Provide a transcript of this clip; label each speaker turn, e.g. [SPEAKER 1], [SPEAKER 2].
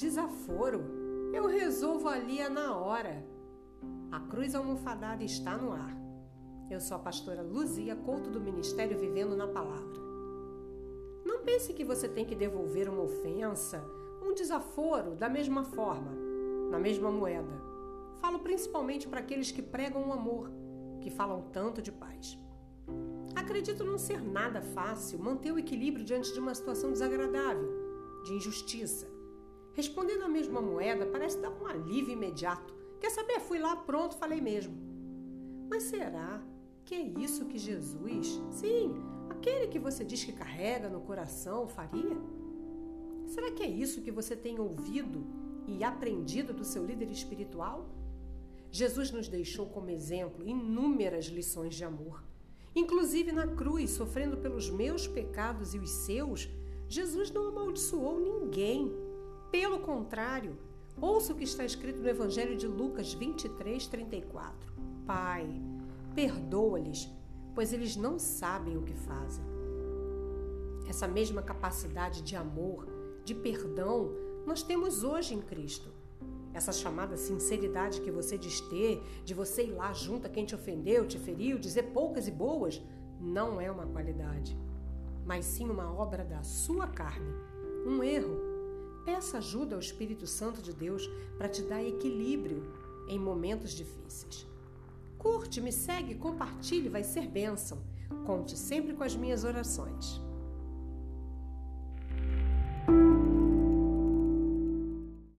[SPEAKER 1] Desaforo? Eu resolvo ali na hora. A cruz almofadada está no ar. Eu sou a pastora Luzia Couto do Ministério Vivendo na Palavra. Não pense que você tem que devolver uma ofensa, um desaforo da mesma forma, na mesma moeda. Falo principalmente para aqueles que pregam o amor, que falam tanto de paz. Acredito não ser nada fácil manter o equilíbrio diante de uma situação desagradável, de injustiça. Responder na mesma moeda parece dar um alívio imediato. Quer saber? Fui lá, pronto, falei mesmo. Mas será que é isso que Jesus, sim, aquele que você diz que carrega no coração, faria? Será que é isso que você tem ouvido e aprendido do seu líder espiritual? Jesus nos deixou como exemplo inúmeras lições de amor. Inclusive na cruz, sofrendo pelos meus pecados e os seus, Jesus não amaldiçoou ninguém. Pelo contrário, ouça o que está escrito no Evangelho de Lucas 23, 34. Pai, perdoa-lhes, pois eles não sabem o que fazem. Essa mesma capacidade de amor, de perdão, nós temos hoje em Cristo. Essa chamada sinceridade que você diz ter, de você ir lá junto a quem te ofendeu, te feriu, dizer poucas e boas, não é uma qualidade, mas sim uma obra da sua carne, um erro. Peça ajuda ao Espírito Santo de Deus para te dar equilíbrio em momentos difíceis. Curte, me segue, compartilhe, vai ser bênção. Conte sempre com as minhas orações.